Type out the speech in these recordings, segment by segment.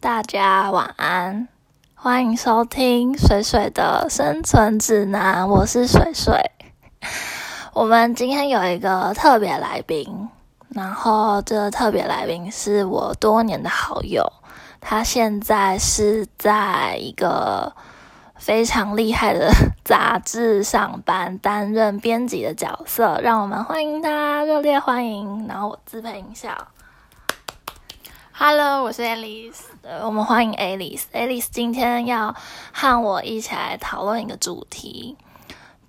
大家晚安，欢迎收听水水的生存指南，我是水水。我们今天有一个特别来宾，然后这个特别来宾是我多年的好友，他现在是在一个非常厉害的 杂志上班，担任编辑的角色。让我们欢迎他，热烈欢迎！然后我自配音效。Hello，我是 Alice。呃，我们欢迎 Alice。Alice 今天要和我一起来讨论一个主题，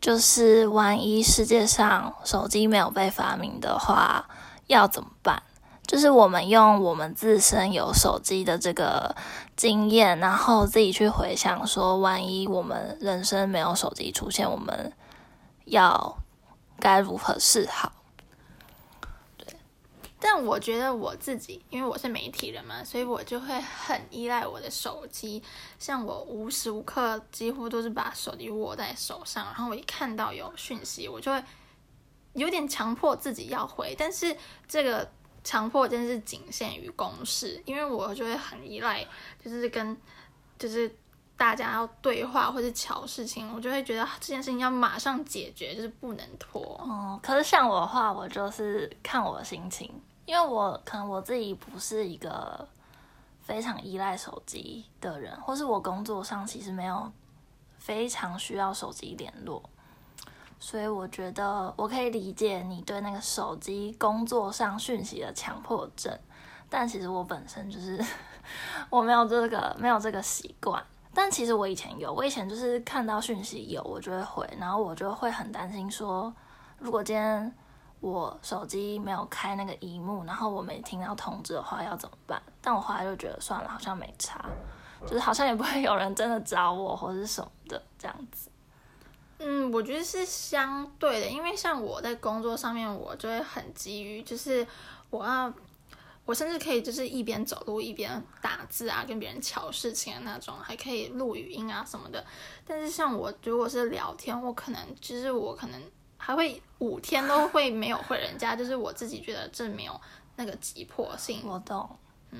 就是万一世界上手机没有被发明的话，要怎么办？就是我们用我们自身有手机的这个经验，然后自己去回想说，万一我们人生没有手机出现，我们要该如何是好？但我觉得我自己，因为我是媒体人嘛，所以我就会很依赖我的手机。像我无时无刻几乎都是把手机握在手上，然后我一看到有讯息，我就会有点强迫自己要回。但是这个强迫真是仅限于公事，因为我就会很依赖，就是跟就是大家要对话或者瞧事情，我就会觉得这件事情要马上解决，就是不能拖。哦，可是像我的话，我就是看我的心情，因为我可能我自己不是一个非常依赖手机的人，或是我工作上其实没有非常需要手机联络，所以我觉得我可以理解你对那个手机工作上讯息的强迫症，但其实我本身就是 我没有这个没有这个习惯。但其实我以前有，我以前就是看到讯息有，我就会回，然后我就会很担心说，如果今天我手机没有开那个荧幕，然后我没听到通知的话，要怎么办？但我后来就觉得算了，好像没差，就是好像也不会有人真的找我或者什么的这样子。嗯，我觉得是相对的，因为像我在工作上面，我就会很急于，就是我要，我甚至可以就是一边走路一边打字啊，跟别人瞧事情的那种，还可以录语音啊什么的。但是像我如果是聊天，我可能就是我可能还会五天都会没有回人家，就是我自己觉得这没有那个急迫性。我懂，嗯，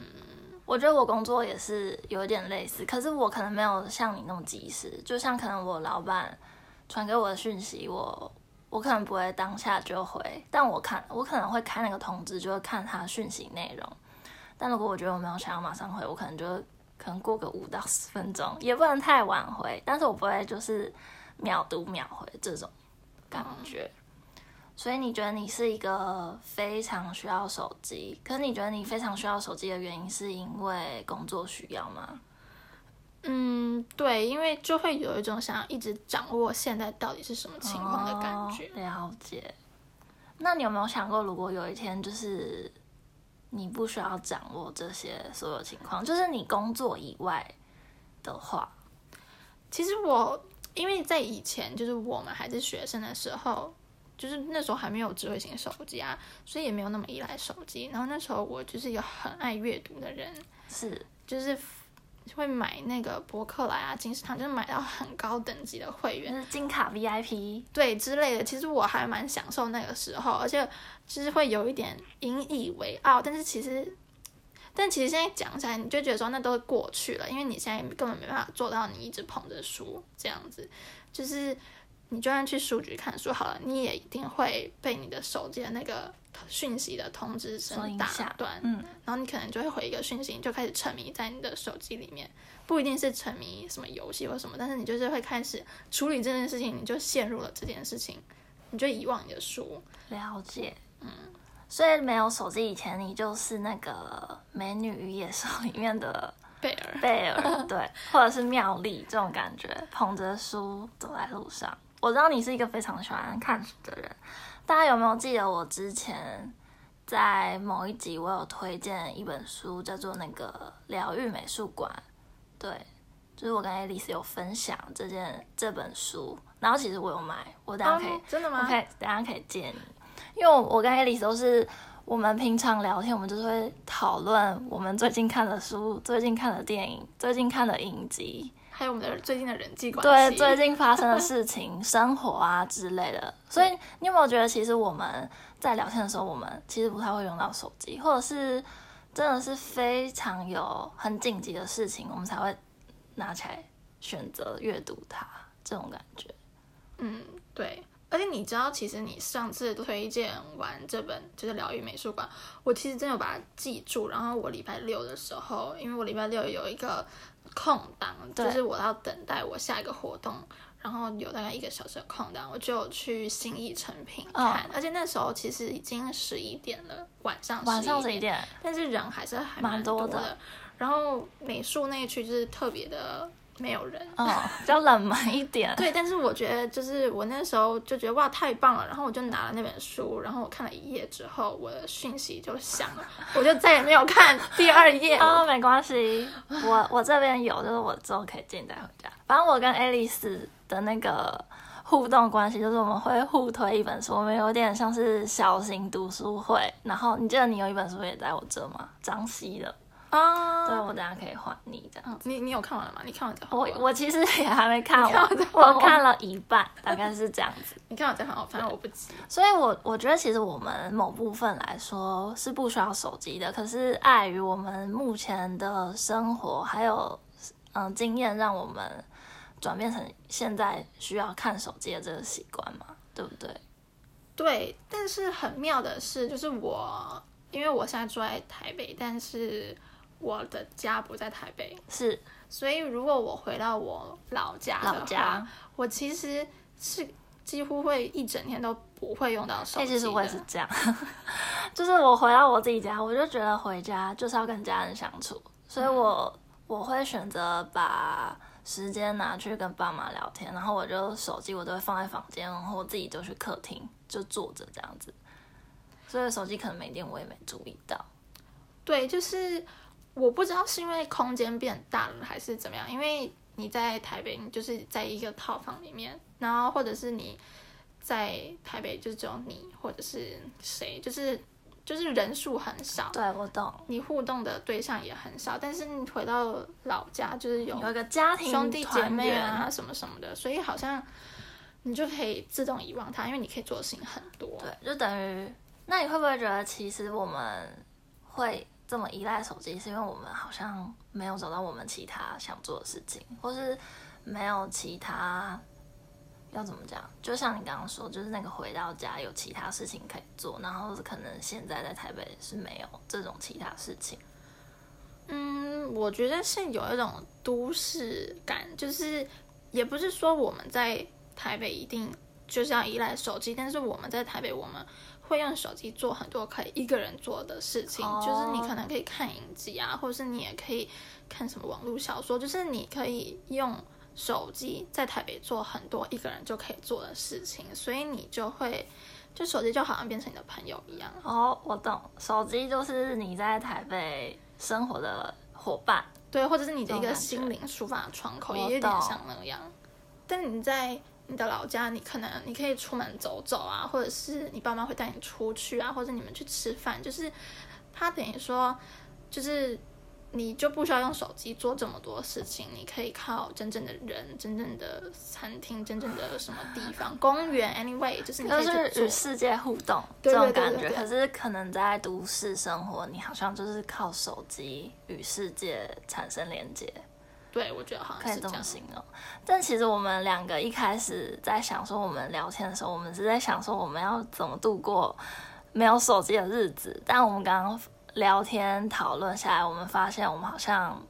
我觉得我工作也是有点类似，可是我可能没有像你那么及时，就像可能我老板传给我的讯息，我我可能不会当下就回，但我看我可能会开那个通知，就会看他讯息内容。但如果我觉得我没有想要马上回，我可能就可能过个五到十分钟，也不能太晚回，但是我不会就是秒读秒回这种感觉。所以你觉得你是一个非常需要手机，可是你觉得你非常需要手机的原因是因为工作需要吗？嗯，对，因为就会有一种想要一直掌握现在到底是什么情况的感觉。哦了解。那你有没有想过，如果有一天就是你不需要掌握这些所有情况，就是你工作以外的话，其实我因为在以前就是我们还是学生的时候，就是那时候还没有智慧型手机啊，所以也没有那么依赖手机。然后那时候我就是一个很爱阅读的人，是就是会买那个博客来啊、金石堂，就是买到很高等级的会员就，是金卡 VIP，对之类的。其实我还蛮享受那个时候，而且就是会有一点引以为傲。但是其实，但其实现在讲起来，你就觉得说那都过去了，因为你现在根本没办法做到你一直捧着书这样子。就是你就算去书局看书好了，你也一定会被你的手机的那个讯息的通知声打断。嗯，然后你可能就会回一个讯息，你就开始沉迷在你的手机里面，不一定是沉迷什么游戏或什么，但是你就是会开始处理这件事情，你就陷入了这件事情，你就遗忘你的书。了解。嗯，所以没有手机以前，你就是那个《美女与野兽》里面的贝尔，贝尔，对，或者是妙丽这种感觉，捧着书走在路上。我知道你是一个非常喜欢看书的人，大家有没有记得我之前在某一集我有推荐一本书，叫做那个《疗愈美术馆》，对，就是我跟 Alice 有分享这件这本书，然后其实我有买，我等下可以哦真的吗？我可以等一下可以借你，因为我我跟 Alice 都是我们平常聊天，我们就是会讨论我们最近看的书、最近看的电影、最近看的影集，还有我们的最近的人际关系对，最近发生的事情、生活啊之类的。所以你有没有觉得，其实我们在聊天的时候，我们其实不太会用到手机，或者是真的是非常有很紧急的事情，我们才会拿起来选择阅读它，这种感觉。嗯，对。而且你知道，其实你上次推荐完这本就是疗愈美术馆，我其实真的有把它记住。然后我礼拜六的时候，因为我礼拜六有一个空档，就是我要等待我下一个活动，然后有大概一个小时的空档，我就去新艺成品看。而且那时候其实已经十一点了，晚上晚上十一点，但是人还是还蛮多的。然后美术那一区就是特别的。没有人哦，比较冷门一点。对，但是我觉得就是我那时候就觉得哇太棒了，然后我就拿了那本书，然后我看了一页之后，我的讯息就响了，我就再也没有看第二页。哦，没关系，我我这边有，就是我之后可以借你带回家。反正我跟爱丽丝的那个互动关系，就是我们会互推一本书，我们有点像是小型读书会。然后你记得你有一本书也在我这吗？张希的。啊，对，我等下可以还你这样。你你有看完了吗？你看完再我我其实也还没看完，我看了一半，大概是这样子。你看完再还我，反正我不急。所以，我我觉得其实我们某部分来说是不需要手机的，可是碍于我们目前的生活还有嗯经验，让我们转变成现在需要看手机的这个习惯嘛，对不对？对，但是很妙的是，就是我因为我现在住在台北，但是。我的家不在台北，是，所以如果我回到我老家的话，我其实是几乎会一整天都不会用到手机。其实我也是这样，就是我回到我自己家，我就觉得回家就是要跟家人相处，所以我我会选择把时间拿去跟爸妈聊天，然后我就手机我都会放在房间，然后我自己就去客厅就坐着这样子，所以手机可能没电，我也没注意到。对，就是。我不知道是因为空间变大了还是怎么样，因为你在台北，你就是在一个套房里面，然后或者是你在台北就只有你或者是谁，就是就是人数很少。对，我懂。你互动的对象也很少，但是你回到老家就是有有一个家庭兄弟姐妹啊什么什么的，所以好像你就可以自动遗忘它，因为你可以做的事情很多。对，就等于那你会不会觉得其实我们会？这么依赖手机，是因为我们好像没有找到我们其他想做的事情，或是没有其他要怎么讲？就像你刚刚说，就是那个回到家有其他事情可以做，然后可能现在在台北是没有这种其他事情。嗯，我觉得是有一种都市感，就是也不是说我们在台北一定就是要依赖手机，但是我们在台北，我们。会用手机做很多可以一个人做的事情，就是你可能可以看影集啊，或者是你也可以看什么网络小说，就是你可以用手机在台北做很多一个人就可以做的事情，所以你就会就手机就好像变成你的朋友一样。哦，我懂，手机就是你在台北生活的伙伴，对，或者是你的一个心灵抒发窗口，也有点像那样。但你在。你的老家，你可能你可以出门走走啊，或者是你爸妈会带你出去啊，或者你们去吃饭，就是他等于说，就是你就不需要用手机做这么多事情，你可以靠真正的人、真正的餐厅、真正的什么地方、公园，anyway，就是你可以与世界互动这种感觉。可是可能在都市生活，你好像就是靠手机与世界产生连接。对，我觉得好像可以这么形容。但其实我们两个一开始在想说，我们聊天的时候，我们是在想说我们要怎么度过没有手机的日子。但我们刚刚聊天讨论下来，我们发现我们好像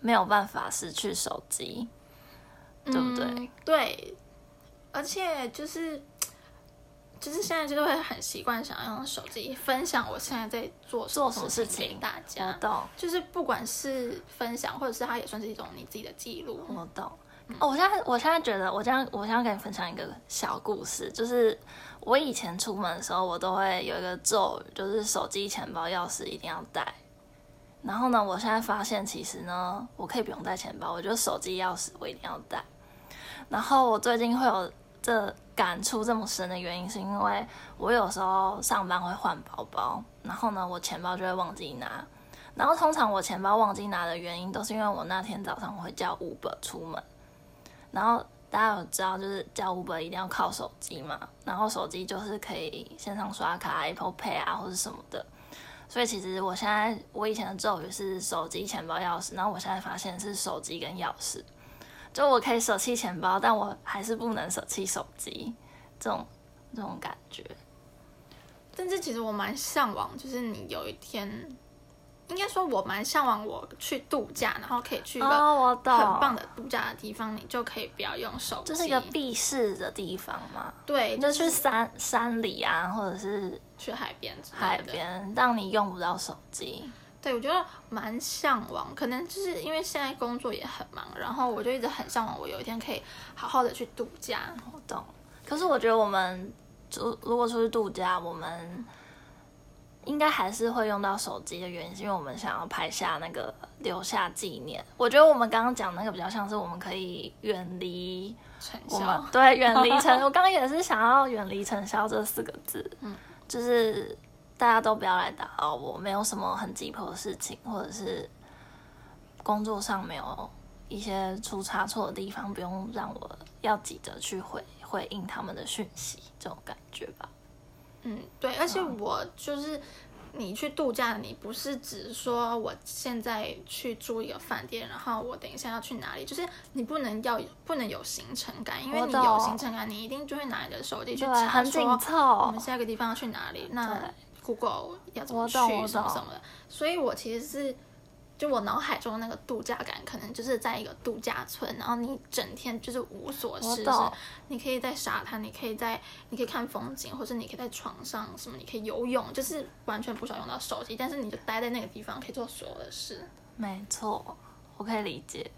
没有办法失去手机，对不对？对，而且就是。就是现在就是会很习惯想要用手机分享我现在在做做什么事情给大家。我懂，就是不管是分享，或者是它也算是一种你自己的记录。我懂。哦，我现在我现在觉得，我这样我现在跟你分享一个小故事，就是我以前出门的时候，我都会有一个咒语，就是手机、钱包、钥匙一定要带。然后呢，我现在发现其实呢，我可以不用带钱包，我觉得手机、钥匙我一定要带。然后我最近会有。这感触这么深的原因，是因为我有时候上班会换包包，然后呢，我钱包就会忘记拿。然后通常我钱包忘记拿的原因，都是因为我那天早上会叫 Uber 出门。然后大家有知道，就是叫 Uber 一定要靠手机嘛，然后手机就是可以线上刷卡、Apple Pay 啊，或者什么的。所以其实我现在我以前的咒语是手机、钱包、钥匙，然后我现在发现是手机跟钥匙。就我可以舍弃钱包，但我还是不能舍弃手机，这种这种感觉。但是其实我蛮向往，就是你有一天，应该说我蛮向往我去度假，然后可以去一个很棒的度假的地方，你就可以不要用手机。就是一个避世的地方嘛，对，你就去山山里啊，或者是去海边海。边，让你用不到手机。对，我觉得蛮向往，可能就是因为现在工作也很忙，然后我就一直很向往，我有一天可以好好的去度假。我懂，可是我觉得我们就如果出去度假，我们应该还是会用到手机的原因，是因为我们想要拍下那个留下纪念。我觉得我们刚刚讲那个比较像是我们可以远离成我们效，对远离尘，我刚刚也是想要远离尘嚣这四个字，嗯，就是大家都不要来打扰我，没有什么很急迫的事情，或者是工作上没有一些出差错的地方，不用让我要急着去回回应他们的讯息，这种感觉吧。嗯，对，而且我就是你去度假，你不是只说我现在去住一个饭店，然后我等一下要去哪里，就是你不能要不能有行程感，因为你有行程感，你一定就会拿你的手机去，查很紧说我凑们。下一个地方要去哪里，那对 Google 要怎么去什么什么的，所以我其实是。就我脑海中的那个度假感，可能就是在一个度假村，然后你整天就是无所事事，你可以在沙滩，你可以在，你可以看风景，或者你可以在床上什么，你可以游泳，就是完全不需要用到手机，但是你就待在那个地方，可以做所有的事。没错，我可以理解。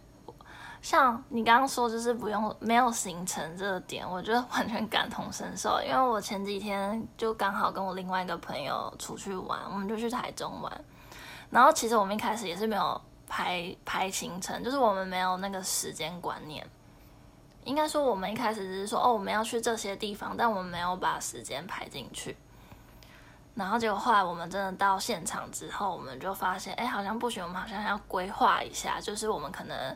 像你刚刚说，就是不用没有行程这个点，我觉得完全感同身受。因为我前几天就刚好跟我另外一个朋友出去玩，我们就去台中玩。然后其实我们一开始也是没有排排行程，就是我们没有那个时间观念。应该说，我们一开始只是说哦，我们要去这些地方，但我们没有把时间排进去。然后结果后来我们真的到现场之后，我们就发现，哎，好像不行，我们好像要规划一下，就是我们可能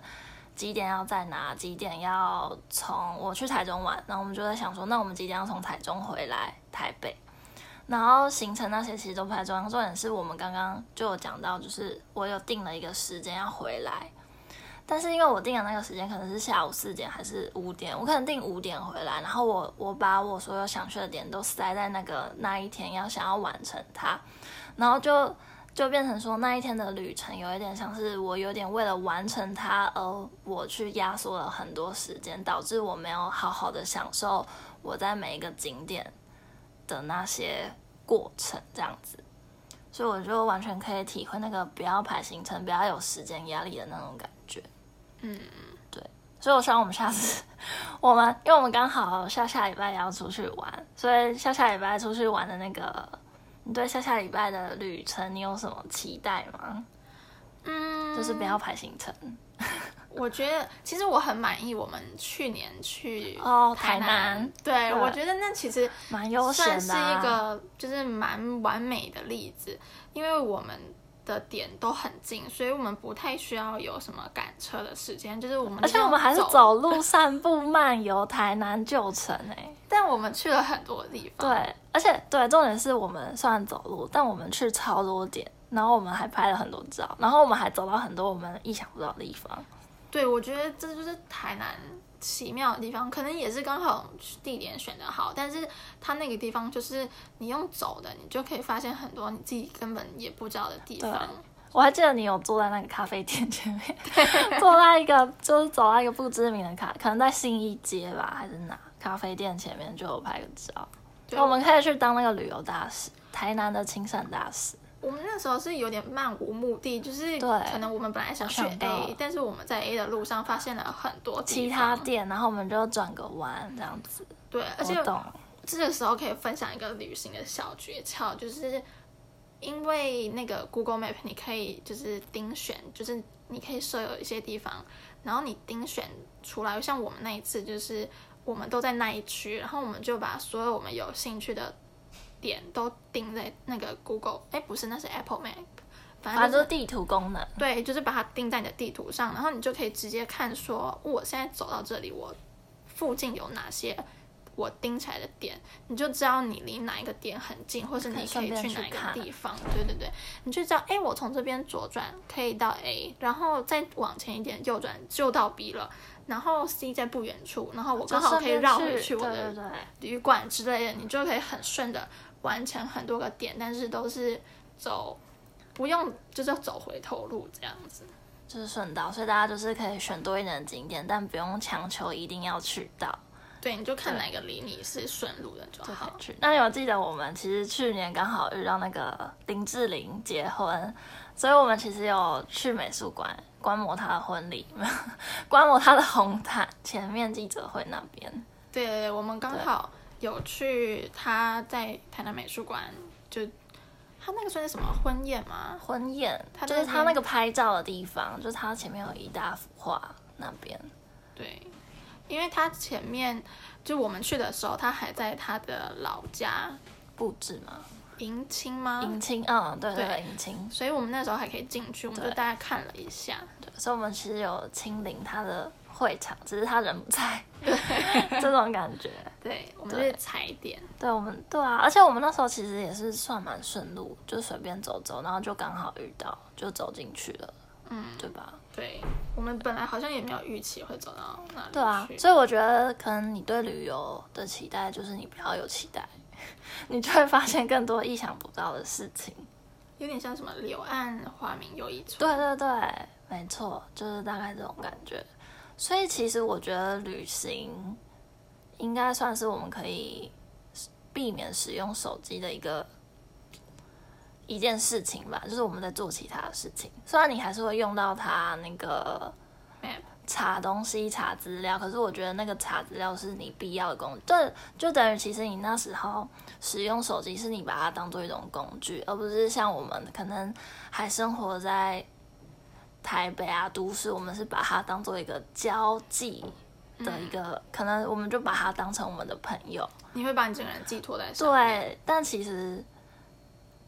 几点要在哪，几点要从我去台中玩，然后我们就在想说，那我们几点要从台中回来台北？然后行程那些其实都不太重要，重点是我们刚刚就有讲到，就是我有定了一个时间要回来，但是因为我定的那个时间可能是下午四点还是五点，我可能定五点回来，然后我我把我所有想去的点都塞在那个那一天要想要完成它，然后就就变成说那一天的旅程有一点像是我有点为了完成它而我去压缩了很多时间，导致我没有好好的享受我在每一个景点的那些过程，这样子。所以我就完全可以体会那个不要排行程、不要有时间压力的那种感觉。嗯，对所以我希望我们下次，我们因为我们刚好下下礼拜也要出去玩，所以下下礼拜出去玩的那个，你对下下礼拜的旅程你有什么期待吗？嗯，就是不要排行程。我觉得其实我很满意我们去年去哦，台台南对对我觉得那其实蛮悠闲的、是，一个就是蛮完美的例子，因为我们的点都很近，所以我们不太需要有什么赶车的时间，就是我们而且我们还是走，路散步漫游台南旧城哎、但我们去了很多地方。对，而且对，重点是我们虽然走路，但我们去超多点，然后我们还拍了很多照，然后我们还走到很多我们意想不到的地方。对，我觉得这就是台南奇妙的地方，可能也是刚好地点选的好，但是它那个地方就是你用走的，你就可以发现很多你自己根本也不知道的地方。我还记得你有坐在那个咖啡店前面，坐在一个就是走到一个不知名的咖，可能在信义街吧，还是哪咖啡店前面就有拍个照。对我们可以去当那个旅游大使，台南的亲善大使。我们那时候是有点漫无目的，就是对。可能我们本来想去我想到。A，但是我们在 A 的路上发现了很多其他店，然后我们就转个弯这样子。对，而且懂，这个时候可以分享一个旅行的小诀窍，就是因为那个 Google Map 你可以就是盯选，就是你可以设有一些地方，然后你盯选出来，像我们那一次就是我们都在那一区，然后我们就把所有我们有兴趣的点都定在那个 Google，哎，不是，那是 Apple Map，反正就反正就是是地图功能。对，就是把它钉在你的地图上，然后你就可以直接看说，我现在走到这里，我附近有哪些我盯起来的点，你就知道你离哪一个点很近，或是你可以去哪一个地方。对对对，你就知道，哎，我从这边左转可以到 A，然后再往前一点右转就到 B 了，然后 C 在不远处，然后我刚好可以绕回去我的，旅馆之类的，你就可以很顺的完成很多个点，但是都是走不用就是要走回头路这样子。就是顺道，所以大家就是可以选多一点的景点，但不用强求一定要去到。对，你就看哪个离你是顺路的就好就。去。那你有记得我们其实去年刚好遇到那个林志玲结婚，所以我们其实有去美术馆观摩她的婚礼，观摩她的红毯前面记者会那边。对对对，我们刚好有去他在台南美术馆，就他那个算是什么婚宴吗？婚宴，他就是他那个拍照的地方，就是他前面有一大幅画那边。对，因为他前面就我们去的时候，他还在他的老家布置嘛，迎亲吗？迎亲，嗯，对对对对，迎亲，所以我们那时候还可以进去，我们就大概看了一下。对，所以我们其实有亲临他的会场，只是他人不在，对 这种感觉。对，我们对是踩点。对我们，对啊，而且我们那时候其实也是算蛮顺路，就随便走走，然后就刚好遇到，就走进去了，嗯，对吧？对，我们本来好像也没有预期会走到那里对啊，所以我觉得可能你对旅游的期待就是你不要有期待，你就会发现更多意想不到的事情。有点像什么柳暗花明又一村。对对对，没错，就是大概这种感觉。所以其实我觉得旅行应该算是我们可以避免使用手机的一个一件事情吧，就是我们在做其他的事情。虽然你还是会用到它那个查东西、查资料，可是我觉得那个查资料是你必要的工具，对，就等于其实你那时候使用手机是你把它当做一种工具，而不是像我们可能还生活在台北啊都市，我们是把它当做一个交际的一个，可能我们就把它当成我们的朋友。你会把你整个人寄托在上面。对，但其实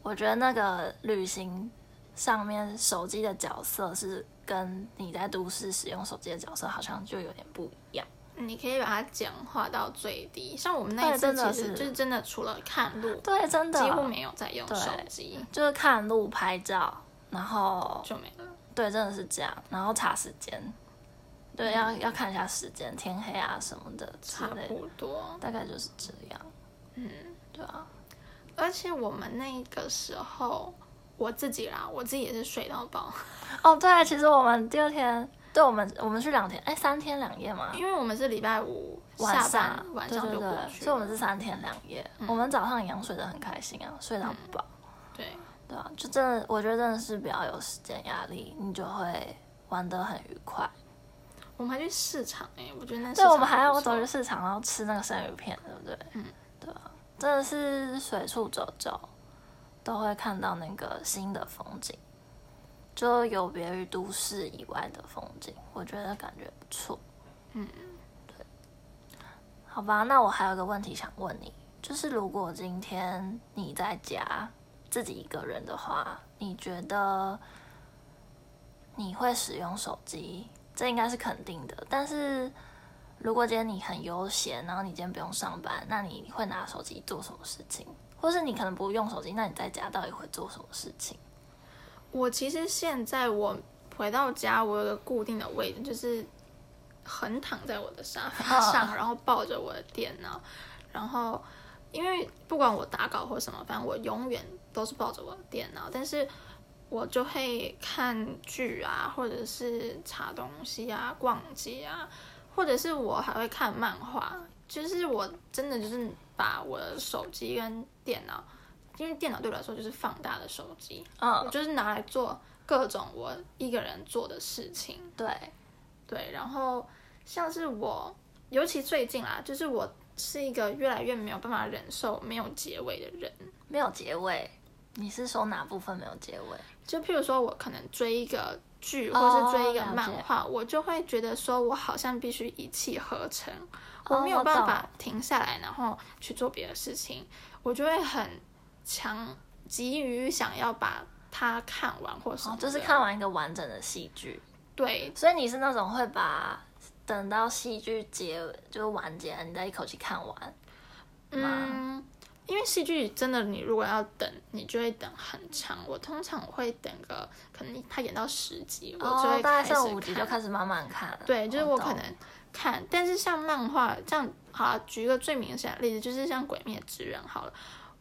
我觉得那个旅行上面手机的角色是跟你在都市使用手机的角色好像就有点不一样。你可以把它简化到最低。像我们那一次，其实就是真的除了看路，对，真的几乎没有在用手机，就是看路、拍照，然后就没了。对，真的是这样，然后查时间，对，要要看一下时间，天黑啊什么的之差类的，不多。大概就是这样。嗯，对啊，而且我们那个时候，我自己啦，我自己也是睡到饱，哦，对，其实我们第二天，对我们我们是两天，哎，三天两夜嘛，因为我们是礼拜五晚上晚上对对对，就过去所以我们是三天两夜。我们早上一样睡得很开心啊，睡到饱。对，对啊，就真的，我觉得真的是比较有时间压力，你就会玩得很愉快。我们还去市场哎、我觉得那市对，我们还要不错走去市场，然后吃那个生鱼片，对不对？嗯，对啊，真的是随处走走，都会看到那个新的风景，就有别于都市以外的风景，我觉得感觉不错。嗯，对。好吧，那我还有个问题想问你，就是如果今天你在家自己一个人的话，你觉得你会使用手机？这应该是肯定的。但是如果今天你很悠闲，然后你今天不用上班，那你会拿手机做什么事情？或是你可能不用手机，那你在家到底会做什么事情？我其实现在我回到家，我有个固定的位置，就是横躺在我的沙发上，然后抱着我的电脑，然后因为不管我打稿或什么，反正我永远都是抱着我的电脑，但是我就会看剧啊，或者是查东西啊、逛街啊，或者是我还会看漫画，就是我真的就是把我的手机跟电脑。因为电脑对我来说就是放大的手机，我嗯，就是拿来做各种我一个人做的事情。对，对，然后像是我，尤其最近啦，就是我是一个越来越没有办法忍受没有结尾的人。没有结尾。你是说哪部分没有结尾？就譬如说，我可能追一个剧，哦或是追一个漫画，我就会觉得说，我好像必须一气呵成，哦我没有办法停下来，然后去做别的事情，我就会很强急于想要把它看完或什么哦，的、就是看完一个完整的戏剧。对所以你是那种会把等到戏剧结就是完结，你再一口气看完。嗯，因为戏剧真的，你如果要等，你就会等很长。我通常会等个，可能他演到十集，我就哦，会大概开始剩五集就。开始慢慢看了。对，就是我可能看，但是像漫画这样，好啊举一个最明显的例子，就是像《鬼灭之刃》好了。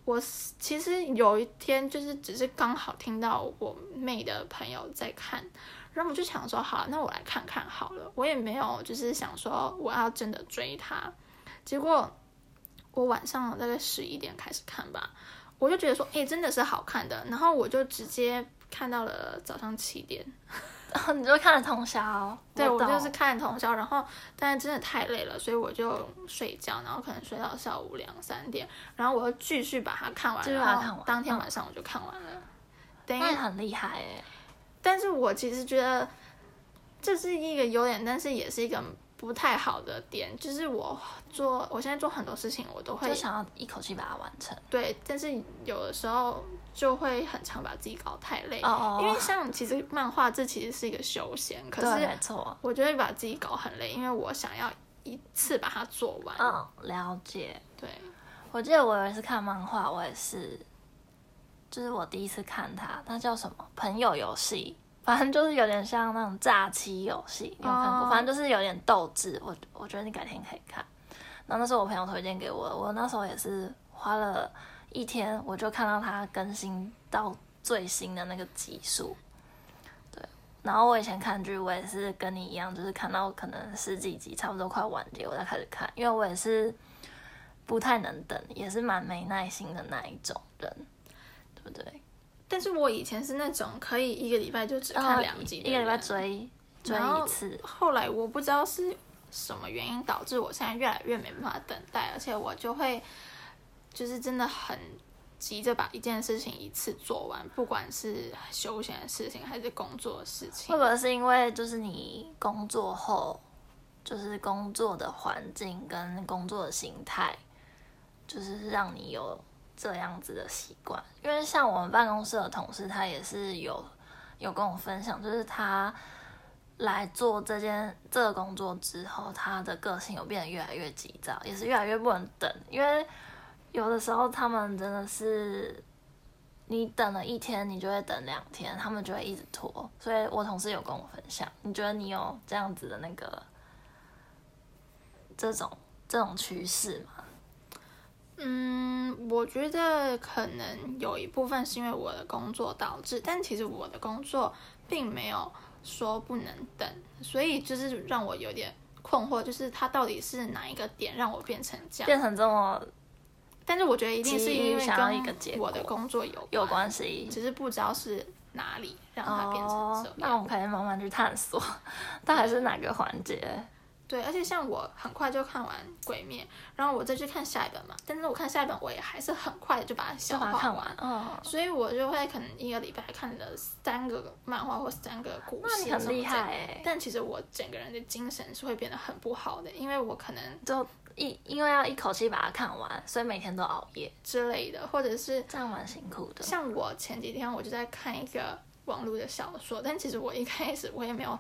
我是其实有一天就是只是刚好听到我妹的朋友在看，然后我就想说，好，那我来看看好了。我也没有就是想说我要真的追它，结果我晚上大概十一点开始看吧，我就觉得说，哎、真的是好看的，然后我就直接看到了早上七点。你就看了通宵。对我懂就是看通宵，然后但是真的太累了，所以我就睡觉，然后可能睡到下午两三点，然后我又继续把它看完，继续把它看完然后当天晚上我就看完了。等于那很厉害哎。但是我其实觉得这是一个优点，但是也是一个不太好的点，就是我做我现在做很多事情，我都会就想要一口气把它完成。对，但是有的时候就会很常把自己搞太累，哦因为像其实漫画这其实是一个休闲，可，是。我就会把自己搞很累，因为我想要一次把它做完。嗯，了解。对，我记得我有一次看漫画，我也是，就是我第一次看它，它叫什么？朋友游戏，反正就是有点像那种诈欺游戏，你有看过？哦反正就是有点斗志。我我觉得你改天可以看。然后那是我朋友推荐给我的，我那时候也是花了一天，我就看到它更新到最新的那个集数。对，然后我以前看剧，我也是跟你一样，就是看到可能十几集差不多快完结，我才开始看，因为我也是不太能等，也是蛮没耐心的那一种人，对不对？但是我以前是那种可以一个礼拜就只看两集的一个礼拜追追一次，后来我不知道是什么原因导致我现在越来越没办法等待，而且我就会就是真的很急着把一件事情一次做完，不管是休闲的事情还是工作的事情会不。会是因为就是你工作后，就是工作的环境跟工作的形态，就是让你有这样子的习惯？因为像我们办公室的同事，他也是有有跟我分享，就是他来做这件这个工作之后，他的个性有变得越来越急躁，也是越来越不能等，因为有的时候他们真的是。你等了一天，你就会等两天，他们就会一直拖。所以我同事有跟我分享，你觉得你有这样子的那个这种这种趋势吗？嗯，我觉得可能有一部分是因为我的工作导致，但其实我的工作并没有说不能等，所以就是让我有点困惑，就是它到底是哪一个点让我变成这样？变成这么但是我觉得一定是因为想要一个结果跟我的工作有有关系？只是不知道是哪里让它变成哦这，样。那我们可以慢慢去探索，到底是哪个环节？对，而且像我很快就看完《鬼灭》，然后我再去看下一本嘛，但是我看下一本我也还是很快的就把它消就把它化看完。。嗯，所以我就会可能一个礼拜看了三个漫画或三个故事，那你很厉害。哎、但其实我整个人的精神是会变得很不好的，因为我可能就一因为要一口气把它看完，所以每天都熬夜，之类的，或者是这样蛮辛苦的。像我前几天我就在看一个网络的小说，但其实我一开始我也没有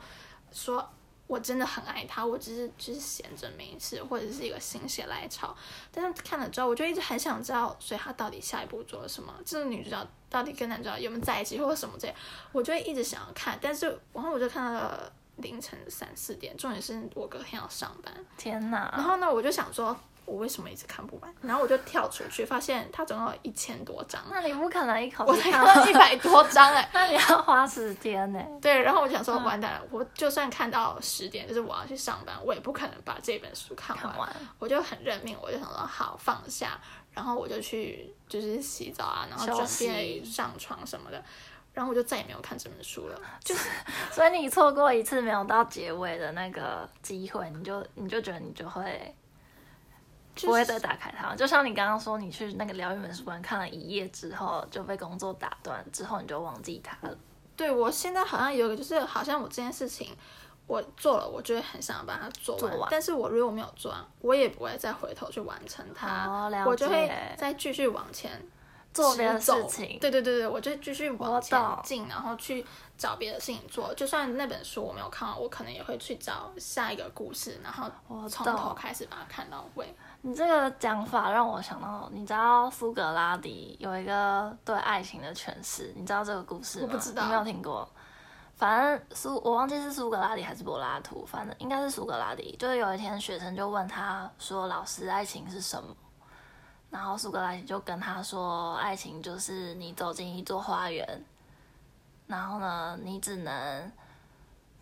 说我真的很爱他，我只是只是闲着没事，或者是一个心血来潮。但是看了之后，我就一直很想知道，所以他到底下一步做了什么？这个女主角到底跟男主角有没有在一起，或者什么这样，我就一直想要看。但是然后我就看到了凌晨三四点，重点是我隔天要上班，天哪！然后呢，我就想说。我为什么一直看不完？然后我就跳出去，发现它总共有一千多章，那你不可能一口我才气看完看到一百多章哎、那你要花时间呢、对，然后我想嗯说，完蛋了，我就算看到十点，就是我要去上班，我也不可能把这本书看完。看完我就很认命，我就想说好放下，然后我就去就是洗澡啊，然后准备上床什么的，然后我就再也没有看这本书了。就是 所以你错过一次没有到结尾的那个机会，你就你就觉得你就会就是不会再打开它。就像你刚刚说，你去那个疗愈美术馆看了一夜之后就被工作打断，之后你就忘记它了。对我现在好像有一个，就是好像我这件事情我做了，我就会很想把它做完，做完但是我如果没有做完，我也不会再回头去完成它，我就会再继续往前做别的事情。对对对对，我就继续往前进，然后去找别的事情做。就算那本书我没有看完，我可能也会去找下一个故事，然后我从头开始把它看到尾。你这个讲法让我想到，你知道苏格拉底有一个对爱情的诠释，你知道这个故事吗？我不知道你没有听过。反正苏我忘记是苏格拉底还是柏拉图，反正应该是苏格拉底。就是有一天学生就问他说：“老师，爱情是什么？”然后苏格拉底就跟他说：“爱情就是你走进一座花园，然后呢，你只能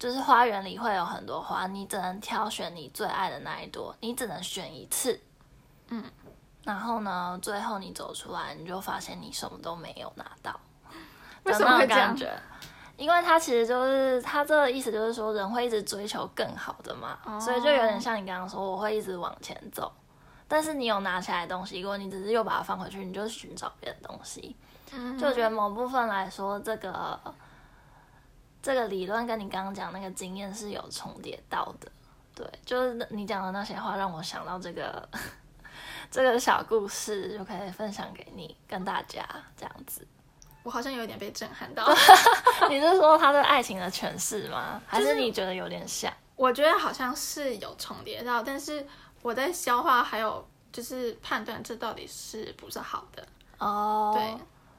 就是花园里会有很多花，你只能挑选你最爱的那一朵，你只能选一次。嗯，然后呢，最后你走出来，你就发现你什么都没有拿到，为什么会这样种感觉？因为他其实就是他这个意思，就是说人会一直追求更好的嘛，哦所以就有点像你刚刚说，我会一直往前走。但是你有拿起来的东西，如果你只是又把它放回去，你就寻找别的东西。嗯就觉得某部分来说，这个这个理论跟你刚刚讲那个经验是有重叠到的。对，就是你讲的那些话，让我想到这个 这个小故事，就可以分享给你跟大家这样子。我好像有点被震撼到。你是说他对爱情的诠释吗？还是是你觉得有点像？我觉得好像是有重叠到，但是我在消化还有就是判断这到底是不是好的。哦，对，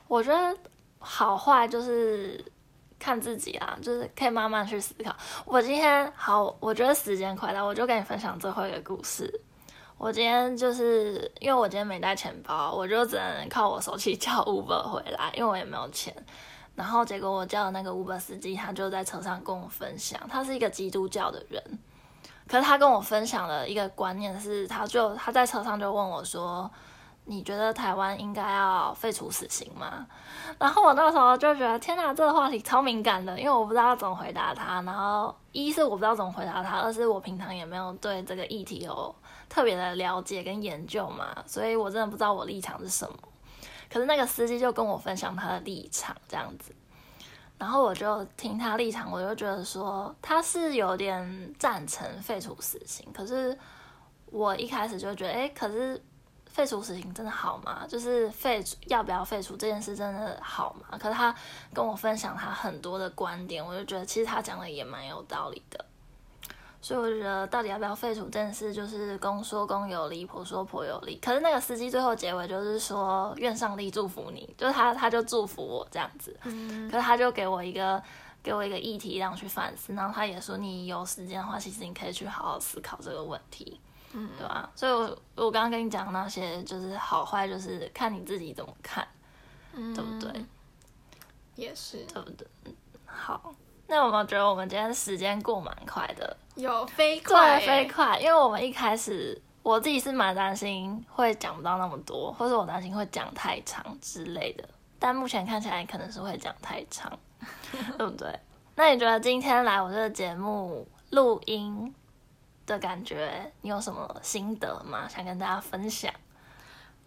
我觉得好坏就是看自己啦，就是可以慢慢去思考。我今天好，我觉得时间快到，我就跟你分享最后一个故事。我今天就是因为我今天没带钱包，我就只能靠我手机叫 Uber 回来，因为我也没有钱。然后结果我叫的那个 Uber 司机，他就在车上跟我分享，他是一个基督教的人，可是他跟我分享了一个观念是，他就他在车上就问我说：“你觉得台湾应该要废除死刑吗？”然后我那个时候就觉得天哪，这个话题超敏感的，因为我不知道怎么回答他。然后一是我不知道怎么回答他，二是我平常也没有对这个议题有特别的了解跟研究嘛，所以我真的不知道我立场是什么。可是那个司机就跟我分享他的立场这样子，然后我就听他立场，我就觉得说他是有点赞成废除死刑，可是我一开始就觉得，哎，可是废除死刑真的好吗？就是废除要不要废除这件事真的好吗？可是他跟我分享他很多的观点，我就觉得其实他讲的也蛮有道理的。所以我觉得，到底要不要废除这件事，就是公说公有理，婆说婆有理。可是那个司机最后结尾就是说，愿上帝祝福你，就是他他就祝福我这样子。嗯，可是他就给我一个给我一个议题让我去反思，然后他也说，你有时间的话，其实你可以去好好思考这个问题，嗯对吧？所以我我刚刚跟你讲那些，就是好坏，就是看你自己怎么看，嗯对不对？也是对不对？嗯好，那有没有觉得我们今天时间过蛮快的？有飞快飞快，因为我们一开始我自己是蛮担心会讲不到那么多，或者我担心会讲太长之类的，但目前看起来可能是会讲太长，对不对？那你觉得今天来我这个节目录音的感觉，你有什么心得吗？想跟大家分享？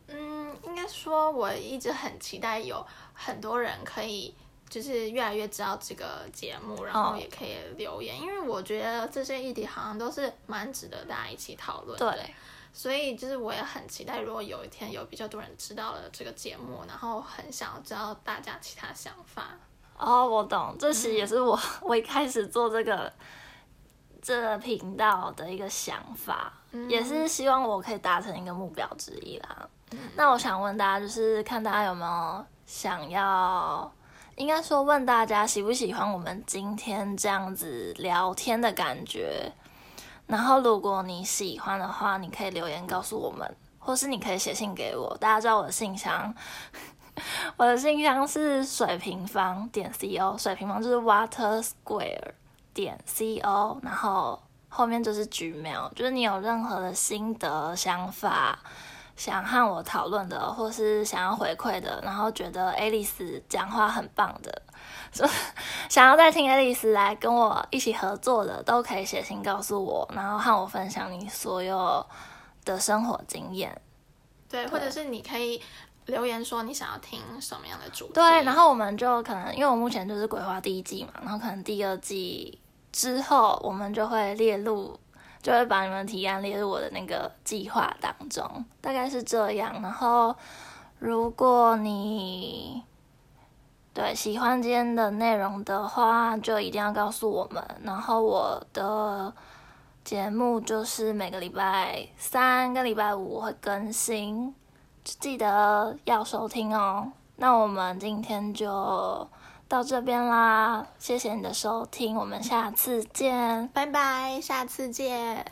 嗯，应该说我一直很期待有很多人可以就是越来越知道这个节目，然后哦也可以留言，因为我觉得这些议题好像都是蛮值得大家一起讨论的。对，所以就是我也很期待，如果有一天有比较多人知道了这个节目，然后很想要知道大家其他想法。哦，我懂，这其实也是我、我一开始做这个这个频道的一个想法，也是希望我可以达成一个目标之一啦。那我想问大家，就是看大家有没有想要，应该说问大家喜不喜欢我们今天这样子聊天的感觉。然后如果你喜欢的话，你可以留言告诉我们，或是你可以写信给我。大家知道我的信箱。我的信箱是水平方点 co，水平方就是 water square 点 co，然后后面就是 gmail，就是你有任何的心得想法，想和我讨论的，或是想要回馈的，然后觉得爱丽丝讲话很棒的，就 想要再听爱丽丝来跟我一起合作的，都可以写信告诉我，然后和我分享你所有的生活经验。对，或者是你可以留言说你想要听什么样的主题。对，然后我们就可能，因为我目前就是规划第一季嘛，然后可能第二季之后，我们就会列入，就会把你们提案列入我的那个计划当中，大概是这样。然后，如果你对喜欢今天的内容的话，就一定要告诉我们。然后我的节目就是每个礼拜三跟礼拜五会更新，记得要收听哦。那我们今天就到这边啦，谢谢你的收听，我们下次见。拜拜，下次见。